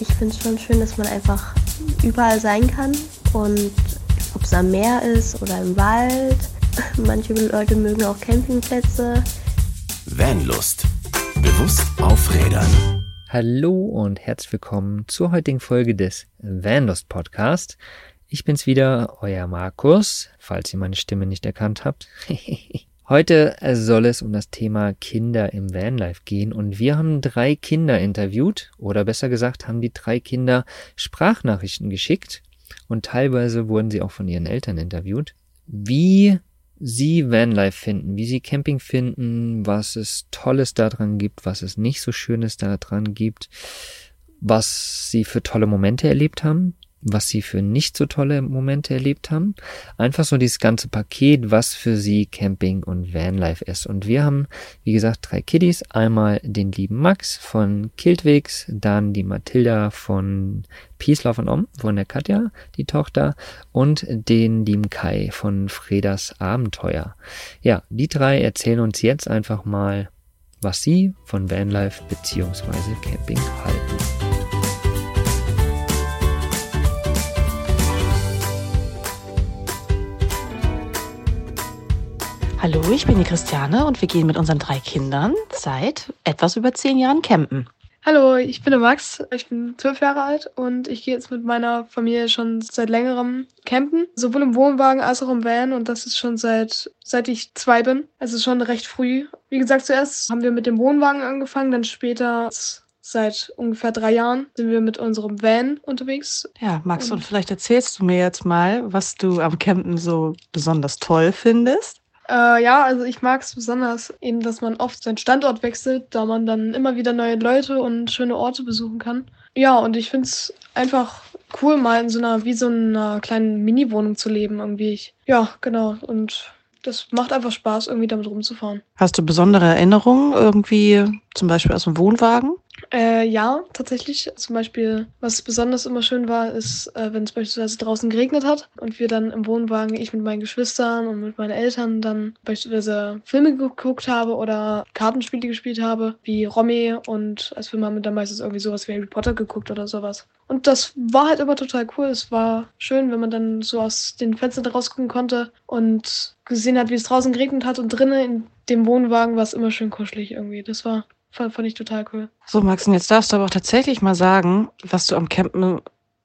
ich finde es schon schön, dass man einfach überall sein kann und ob es am Meer ist oder im Wald. Manche Leute mögen auch Campingplätze. Vanlust. Bewusst aufrädern. Hallo und herzlich willkommen zur heutigen Folge des Vanlust Podcast. Ich bin's wieder, euer Markus, falls ihr meine Stimme nicht erkannt habt. Heute soll es um das Thema Kinder im Vanlife gehen und wir haben drei Kinder interviewt oder besser gesagt haben die drei Kinder Sprachnachrichten geschickt und teilweise wurden sie auch von ihren Eltern interviewt, wie sie Vanlife finden, wie sie Camping finden, was es Tolles daran gibt, was es nicht so Schönes daran gibt, was sie für tolle Momente erlebt haben was sie für nicht so tolle Momente erlebt haben. Einfach so dieses ganze Paket, was für sie Camping und Vanlife ist. Und wir haben, wie gesagt, drei Kiddies. Einmal den lieben Max von Kiltwigs, dann die Mathilda von Peace, Love and Om, von der Katja, die Tochter, und den lieben Kai von Fredas Abenteuer. Ja, die drei erzählen uns jetzt einfach mal, was sie von Vanlife beziehungsweise Camping halten. Hallo, ich bin die Christiane und wir gehen mit unseren drei Kindern seit etwas über zehn Jahren campen. Hallo, ich bin der Max, ich bin zwölf Jahre alt und ich gehe jetzt mit meiner Familie schon seit längerem campen, sowohl im Wohnwagen als auch im Van und das ist schon seit, seit ich zwei bin, also schon recht früh. Wie gesagt, zuerst haben wir mit dem Wohnwagen angefangen, dann später seit ungefähr drei Jahren sind wir mit unserem Van unterwegs. Ja, Max, und, und vielleicht erzählst du mir jetzt mal, was du am Campen so besonders toll findest. Äh, ja, also ich mag es besonders eben, dass man oft seinen Standort wechselt, da man dann immer wieder neue Leute und schöne Orte besuchen kann. Ja, und ich finde es einfach cool, mal in so einer, wie so einer kleinen Mini-Wohnung zu leben irgendwie. Ich, ja, genau. Und das macht einfach Spaß, irgendwie damit rumzufahren. Hast du besondere Erinnerungen irgendwie, zum Beispiel aus dem Wohnwagen? Äh, ja, tatsächlich. Zum Beispiel, was besonders immer schön war, ist, äh, wenn es beispielsweise draußen geregnet hat und wir dann im Wohnwagen, ich mit meinen Geschwistern und mit meinen Eltern dann beispielsweise Filme geguckt habe oder Kartenspiele gespielt habe, wie Romy und als Film haben wir dann meistens irgendwie sowas wie Harry Potter geguckt oder sowas. Und das war halt immer total cool. Es war schön, wenn man dann so aus den Fenstern rausgucken konnte und gesehen hat, wie es draußen geregnet hat und drinnen in dem Wohnwagen war es immer schön kuschelig irgendwie. Das war Fand, fand ich total cool. So, Max, und jetzt darfst du aber auch tatsächlich mal sagen, was du am Campen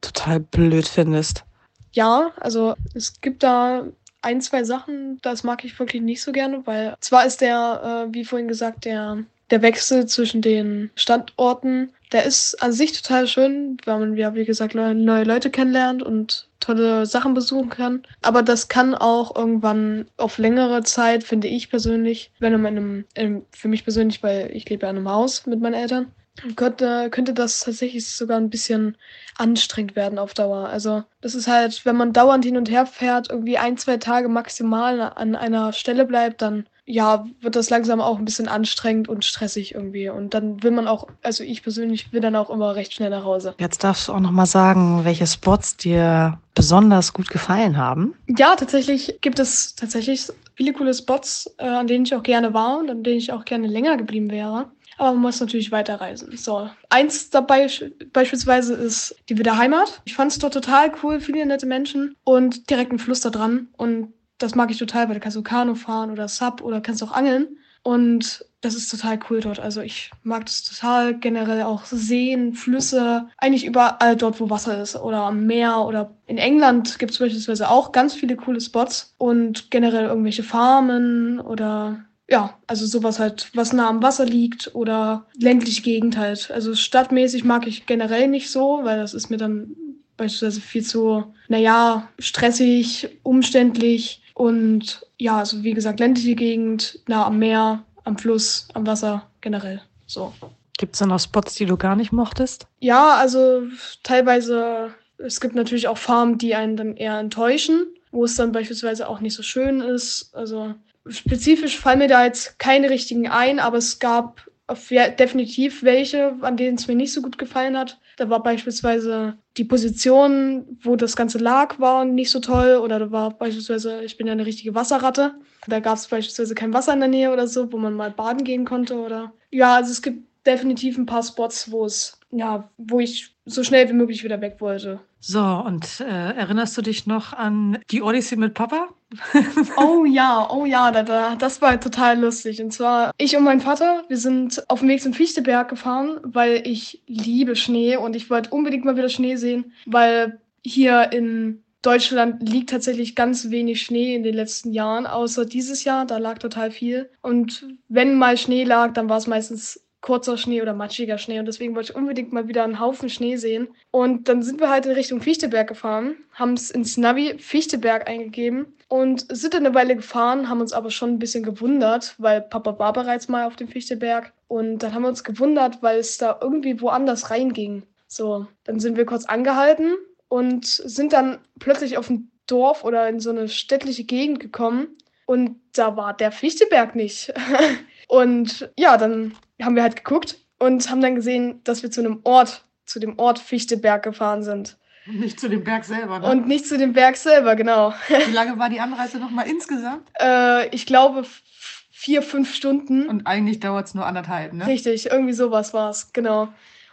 total blöd findest. Ja, also es gibt da ein, zwei Sachen, das mag ich wirklich nicht so gerne, weil zwar ist der, äh, wie vorhin gesagt, der, der Wechsel zwischen den Standorten, der ist an sich total schön, weil man ja, wie gesagt, neue Leute kennenlernt und tolle Sachen besuchen kann. Aber das kann auch irgendwann auf längere Zeit, finde ich persönlich, wenn man in einem, für mich persönlich, weil ich lebe ja in einem Haus mit meinen Eltern, könnte, könnte das tatsächlich sogar ein bisschen anstrengend werden auf Dauer. Also das ist halt, wenn man dauernd hin und her fährt, irgendwie ein, zwei Tage maximal an einer Stelle bleibt, dann ja, wird das langsam auch ein bisschen anstrengend und stressig irgendwie. Und dann will man auch, also ich persönlich will dann auch immer recht schnell nach Hause. Jetzt darfst du auch nochmal sagen, welche Spots dir besonders gut gefallen haben. Ja, tatsächlich gibt es tatsächlich viele coole Spots, äh, an denen ich auch gerne war und an denen ich auch gerne länger geblieben wäre. Aber man muss natürlich weiterreisen. So, eins dabei beispielsweise ist die Wiederheimat. Ich fand es dort total cool, viele nette Menschen und direkt ein Fluss da dran. Und das mag ich total, weil du kannst so Kanu fahren oder Sub oder kannst auch angeln. Und das ist total cool dort. Also ich mag das total generell auch Seen, Flüsse, eigentlich überall dort, wo Wasser ist oder am Meer oder in England gibt es beispielsweise auch ganz viele coole Spots und generell irgendwelche Farmen oder ja, also sowas halt, was nah am Wasser liegt oder ländliche Gegend halt. Also stadtmäßig mag ich generell nicht so, weil das ist mir dann beispielsweise viel zu, naja, stressig, umständlich und ja, also wie gesagt, ländliche Gegend, nah am Meer, am Fluss, am Wasser generell. So. Gibt es da noch Spots, die du gar nicht mochtest? Ja, also teilweise, es gibt natürlich auch Farmen, die einen dann eher enttäuschen, wo es dann beispielsweise auch nicht so schön ist. Also spezifisch fallen mir da jetzt keine richtigen ein, aber es gab definitiv welche, an denen es mir nicht so gut gefallen hat. Da war beispielsweise die Position, wo das Ganze lag, war nicht so toll. Oder da war beispielsweise, ich bin ja eine richtige Wasserratte. Da gab es beispielsweise kein Wasser in der Nähe oder so, wo man mal baden gehen konnte. Oder ja, also es gibt definitiv ein paar Spots, wo es, ja, wo ich so schnell wie möglich wieder weg wollte. So, und äh, erinnerst du dich noch an die Odyssey mit Papa? Oh ja, oh ja, da, da, das war total lustig. Und zwar, ich und mein Vater, wir sind auf dem Weg zum Fichteberg gefahren, weil ich liebe Schnee und ich wollte unbedingt mal wieder Schnee sehen, weil hier in Deutschland liegt tatsächlich ganz wenig Schnee in den letzten Jahren, außer dieses Jahr, da lag total viel. Und wenn mal Schnee lag, dann war es meistens kurzer Schnee oder matschiger Schnee und deswegen wollte ich unbedingt mal wieder einen Haufen Schnee sehen. Und dann sind wir halt in Richtung Fichteberg gefahren, haben es ins Navi Fichteberg eingegeben und sind dann eine Weile gefahren, haben uns aber schon ein bisschen gewundert, weil Papa war bereits mal auf dem Fichteberg und dann haben wir uns gewundert, weil es da irgendwie woanders reinging. So, dann sind wir kurz angehalten und sind dann plötzlich auf ein Dorf oder in so eine städtliche Gegend gekommen und da war der Fichteberg nicht. und ja, dann haben wir halt geguckt und haben dann gesehen, dass wir zu einem Ort, zu dem Ort Fichteberg gefahren sind. Und nicht zu dem Berg selber, ne? Und nicht zu dem Berg selber, genau. Wie lange war die Anreise nochmal insgesamt? äh, ich glaube vier, fünf Stunden. Und eigentlich dauert es nur anderthalb, ne? Richtig, irgendwie sowas war es, genau.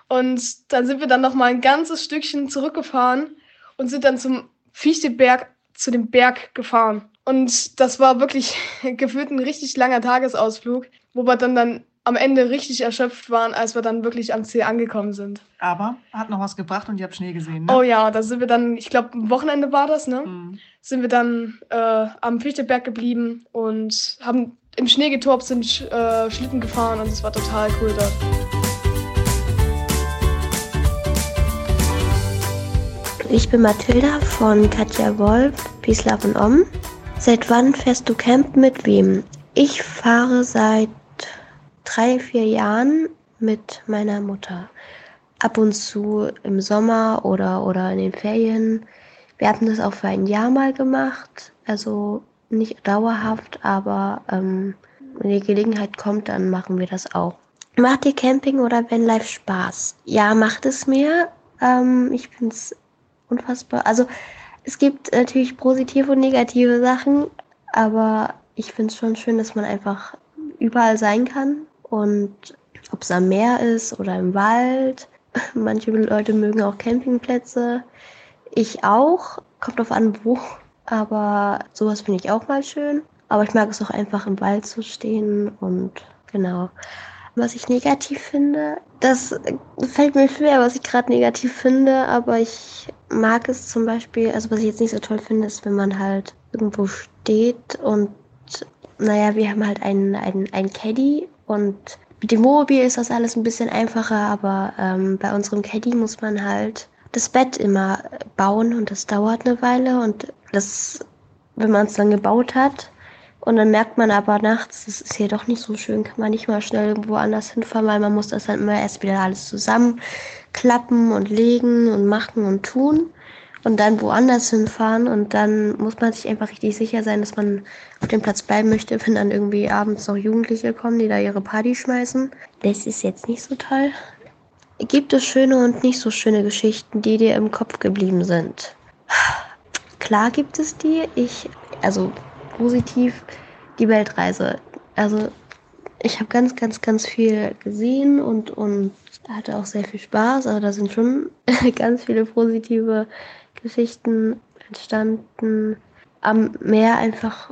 Und dann sind wir dann nochmal ein ganzes Stückchen zurückgefahren und sind dann zum Fichteberg, zu dem Berg gefahren. Und das war wirklich gefühlt ein richtig langer Tagesausflug, wo wir dann, dann am Ende richtig erschöpft waren, als wir dann wirklich am Ziel angekommen sind. Aber hat noch was gebracht und ihr habt Schnee gesehen, ne? Oh ja, da sind wir dann, ich glaube, am Wochenende war das, ne? Mhm. Sind wir dann äh, am Fichteberg geblieben und haben im Schnee getobt, sind äh, Schlitten gefahren und es war total cool dort. Ich bin Mathilda von Katja Wolf, Peace, Love und Om. Seit wann fährst du Camp mit wem? Ich fahre seit drei, vier Jahren mit meiner Mutter. Ab und zu im Sommer oder, oder in den Ferien. Wir hatten das auch für ein Jahr mal gemacht. Also nicht dauerhaft, aber ähm, wenn die Gelegenheit kommt, dann machen wir das auch. Macht dir Camping oder Vanlife Spaß? Ja, macht es mir. Ähm, ich finde es unfassbar. Also es gibt natürlich positive und negative Sachen, aber ich finde es schon schön, dass man einfach überall sein kann. Und ob es am Meer ist oder im Wald. Manche Leute mögen auch Campingplätze. Ich auch. Kommt drauf an, wo. Aber sowas finde ich auch mal schön. Aber ich mag es auch einfach im Wald zu stehen und genau. Was ich negativ finde, das fällt mir schwer, was ich gerade negativ finde, aber ich mag es zum Beispiel, also was ich jetzt nicht so toll finde, ist, wenn man halt irgendwo steht und naja, wir haben halt einen, einen, einen Caddy und mit dem Wohnmobil ist das alles ein bisschen einfacher, aber ähm, bei unserem Caddy muss man halt das Bett immer bauen und das dauert eine Weile und das, wenn man es dann gebaut hat und dann merkt man aber nachts, das ist hier doch nicht so schön, kann man nicht mal schnell irgendwo anders hinfahren, weil man muss das dann immer erst wieder alles zusammenklappen und legen und machen und tun und dann woanders hinfahren und dann muss man sich einfach richtig sicher sein, dass man auf dem Platz bleiben möchte, wenn dann irgendwie abends noch Jugendliche kommen, die da ihre Party schmeißen. Das ist jetzt nicht so toll. Gibt es schöne und nicht so schöne Geschichten, die dir im Kopf geblieben sind? Klar gibt es die. Ich, also positiv, die Weltreise. Also ich habe ganz, ganz, ganz viel gesehen und, und hatte auch sehr viel Spaß, aber da sind schon ganz viele positive Geschichten entstanden. Am Meer einfach,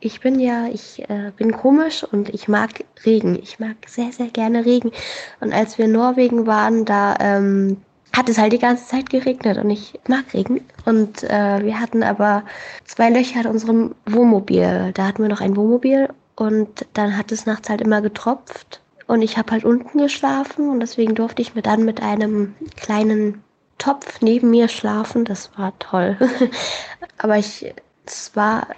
ich bin ja, ich äh, bin komisch und ich mag Regen. Ich mag sehr, sehr gerne Regen. Und als wir in Norwegen waren, da ähm, hat es halt die ganze Zeit geregnet und ich mag Regen. Und äh, wir hatten aber zwei Löcher in unserem Wohnmobil. Da hatten wir noch ein Wohnmobil und dann hat es nachts halt immer getropft. Und ich habe halt unten geschlafen und deswegen durfte ich mir dann mit einem kleinen Topf neben mir schlafen. Das war toll. aber ich, es war,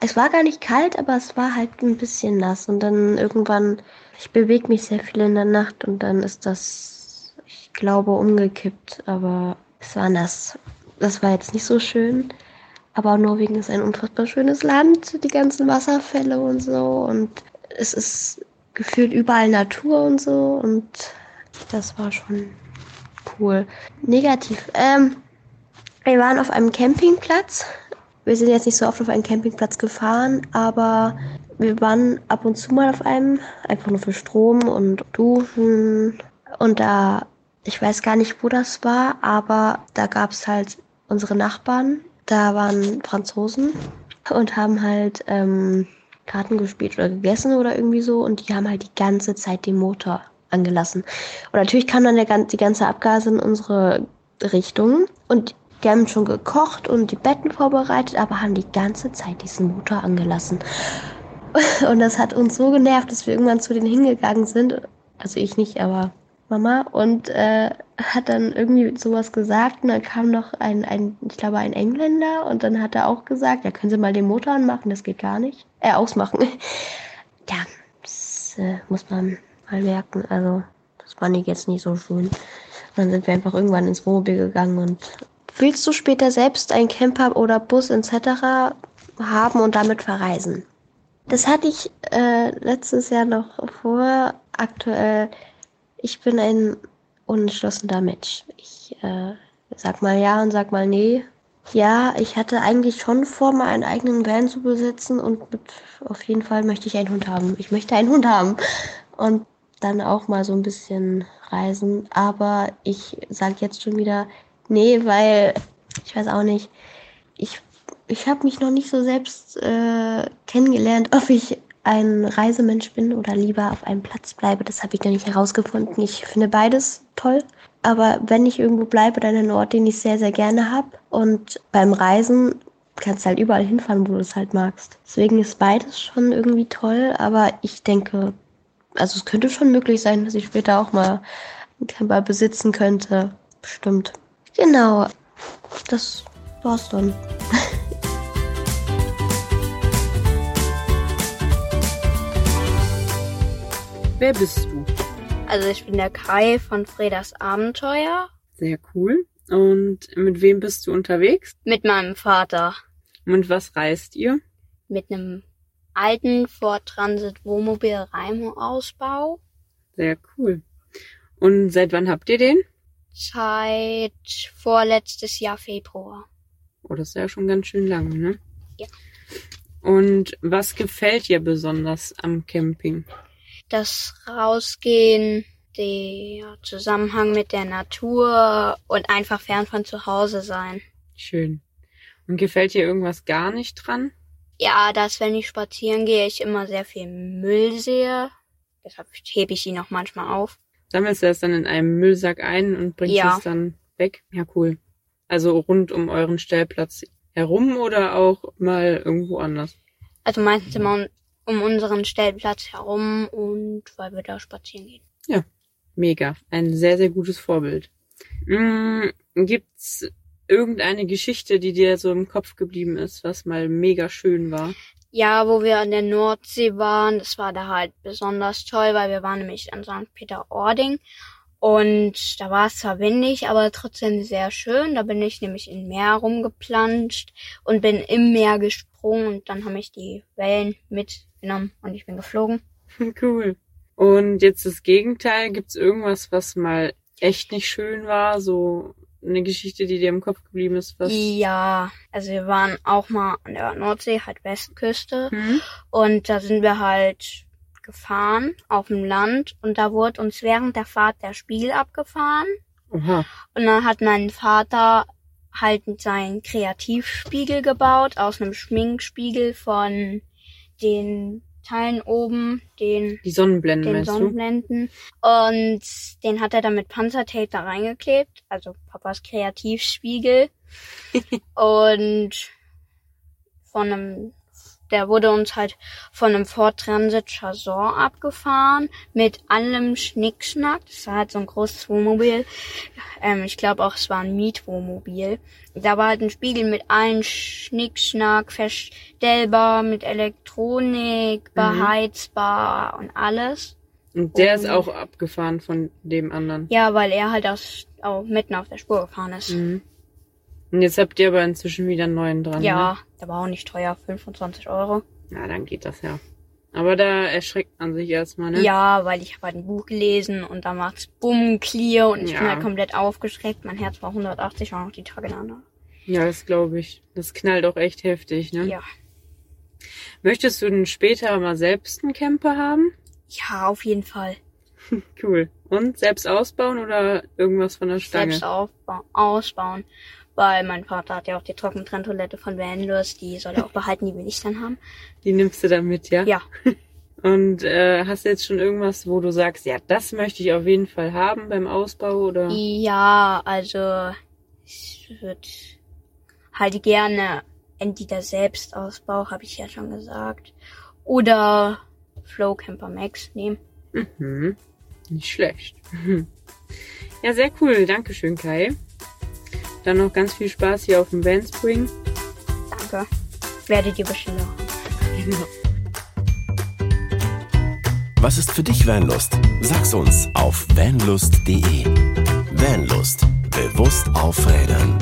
es war gar nicht kalt, aber es war halt ein bisschen nass. Und dann irgendwann, ich bewege mich sehr viel in der Nacht und dann ist das, ich glaube, umgekippt. Aber es war nass. Das war jetzt nicht so schön. Aber Norwegen ist ein unfassbar schönes Land, die ganzen Wasserfälle und so. Und es ist gefühlt überall Natur und so. Und das war schon cool. Negativ. Ähm, wir waren auf einem Campingplatz. Wir sind jetzt nicht so oft auf einen Campingplatz gefahren, aber wir waren ab und zu mal auf einem, einfach nur für Strom und Duschen. Und da, ich weiß gar nicht, wo das war, aber da gab es halt unsere Nachbarn. Da waren Franzosen und haben halt ähm, Karten gespielt oder gegessen oder irgendwie so. Und die haben halt die ganze Zeit den Motor angelassen. Und natürlich kam dann der, die ganze Abgase in unsere Richtung. Und die haben schon gekocht und die Betten vorbereitet, aber haben die ganze Zeit diesen Motor angelassen. Und das hat uns so genervt, dass wir irgendwann zu denen hingegangen sind. Also ich nicht, aber Mama. Und äh, hat dann irgendwie sowas gesagt. Und dann kam noch ein, ein, ich glaube, ein Engländer. Und dann hat er auch gesagt, ja, können Sie mal den Motor anmachen, das geht gar nicht. Äh, ausmachen. ja, das äh, muss man mal merken. Also, das fand ich jetzt nicht so schön. Und dann sind wir einfach irgendwann ins Wohnmobil gegangen und willst du später selbst ein Camper oder Bus etc. haben und damit verreisen? Das hatte ich äh, letztes Jahr noch vor. Aktuell, ich bin ein unentschlossener Mensch. Ich äh, sag mal ja und sag mal nee. Ja, ich hatte eigentlich schon vor, mal einen eigenen Van zu besitzen und mit, auf jeden Fall möchte ich einen Hund haben. Ich möchte einen Hund haben. Und dann auch mal so ein bisschen reisen. Aber ich sage jetzt schon wieder, nee, weil ich weiß auch nicht. Ich, ich habe mich noch nicht so selbst äh, kennengelernt, ob ich ein Reisemensch bin oder lieber auf einem Platz bleibe. Das habe ich noch nicht herausgefunden. Ich finde beides toll. Aber wenn ich irgendwo bleibe, dann ein Ort, den ich sehr, sehr gerne habe. Und beim Reisen kannst du halt überall hinfahren, wo du es halt magst. Deswegen ist beides schon irgendwie toll. Aber ich denke, also es könnte schon möglich sein, dass ich später auch mal einen Camper besitzen könnte. Bestimmt. Genau. Das war's dann. Wer bist du? Also ich bin der Kai von Fredas Abenteuer. Sehr cool. Und mit wem bist du unterwegs? Mit meinem Vater. Und was reist ihr? Mit einem alten Ford Transit Wohnmobil Raimo Ausbau. Sehr cool. Und seit wann habt ihr den? Seit vorletztes Jahr Februar. Oh, das ist ja schon ganz schön lang, ne? Ja. Und was gefällt dir besonders am Camping? Das Rausgehen, der Zusammenhang mit der Natur und einfach fern von zu Hause sein. Schön. Und gefällt dir irgendwas gar nicht dran? Ja, dass wenn ich spazieren gehe, ich immer sehr viel Müll sehe. Deshalb hebe ich ihn auch manchmal auf. Sammelst du das dann in einem Müllsack ein und bringst Ja. es dann weg? Ja, cool. Also rund um euren Stellplatz herum oder auch mal irgendwo anders? Also meistens immer um- um unseren Stellplatz herum und weil wir da spazieren gehen. Mega. Ein sehr, sehr gutes Vorbild. Mm, gibt's irgendeine Geschichte, die dir so im Kopf geblieben ist, was mal mega schön war? Ja, wo wir an der Nordsee waren, das war da halt besonders toll, weil wir waren nämlich an St. Peter-Ording und da war es zwar windig, aber trotzdem sehr schön. Da bin ich nämlich im Meer rumgeplanscht und bin im Meer gesprungen und dann haben mich die Wellen mitgenommen und ich bin geflogen. Cool. Und jetzt das Gegenteil, gibt's irgendwas, was mal echt nicht schön war? So eine Geschichte, die dir im Kopf geblieben ist, was? Ja, also wir waren auch mal an der Nordsee, halt Westküste. Hm? Und da sind wir halt gefahren auf dem Land und da wurde uns während der Fahrt der Spiegel abgefahren. Oha. Und dann hat mein Vater halt seinen Kreativspiegel gebaut aus einem Schminkspiegel von den Teilen oben, den, Die Sonnenblenden, den meinst du? Sonnenblenden. Und den hat er dann mit Panzertape da reingeklebt, also Papas Kreativspiegel. und von einem, der wurde uns halt von einem Ford Transit Chazon abgefahren mit allem Schnickschnack. Das war halt so ein großes Wohnmobil. Ähm, ich glaube auch, es war ein Mietwohnmobil. Da war halt ein Spiegel mit allen Schnickschnack, verstellbar, mit Elektronik, beheizbar und alles. Und der ist Und- auch abgefahren von dem anderen. Ja, weil er halt aus, auch mitten auf der Spur gefahren ist. Mhm. Und jetzt habt ihr aber inzwischen wieder einen neuen dran. Ja, Ne? der war auch nicht teuer, 25 Euro. Ja, dann geht das ja. Aber da erschreckt man sich erstmal, ne? Ja, weil ich habe halt ein Buch gelesen und da macht's bumm, clear und ich bin Ja. halt komplett aufgeschreckt. Mein Herz war 180, war noch die Tage danach. Ja, das glaube ich. Das knallt auch echt heftig, ne? Ja. Möchtest du denn später mal selbst einen Camper haben? Ja, auf jeden Fall. Cool. Und selbst ausbauen oder irgendwas von der Stange? Selbst aufba ausbauen. Weil mein Vater hat ja auch die Trockentrenntoilette von Vanlust, die soll er auch behalten, die will ich dann haben. Die nimmst du dann mit, ja? Ja. Und äh, hast du jetzt schon irgendwas, wo du sagst, ja, das möchte ich auf jeden Fall haben beim Ausbau oder? Ja, also ich würde halt gerne entweder Selbstausbau, habe ich ja schon gesagt, oder Flow Camper Max nehmen. Mhm. Nicht schlecht. Ja, sehr cool. Dankeschön, Kai. Dann noch ganz viel Spaß hier auf dem Van Spring. Danke. Werdet ihr bestimmt noch. Genau. Was ist für dich Vanlust? Sag's uns auf vanlust.de. Vanlust. Bewusst aufrädern.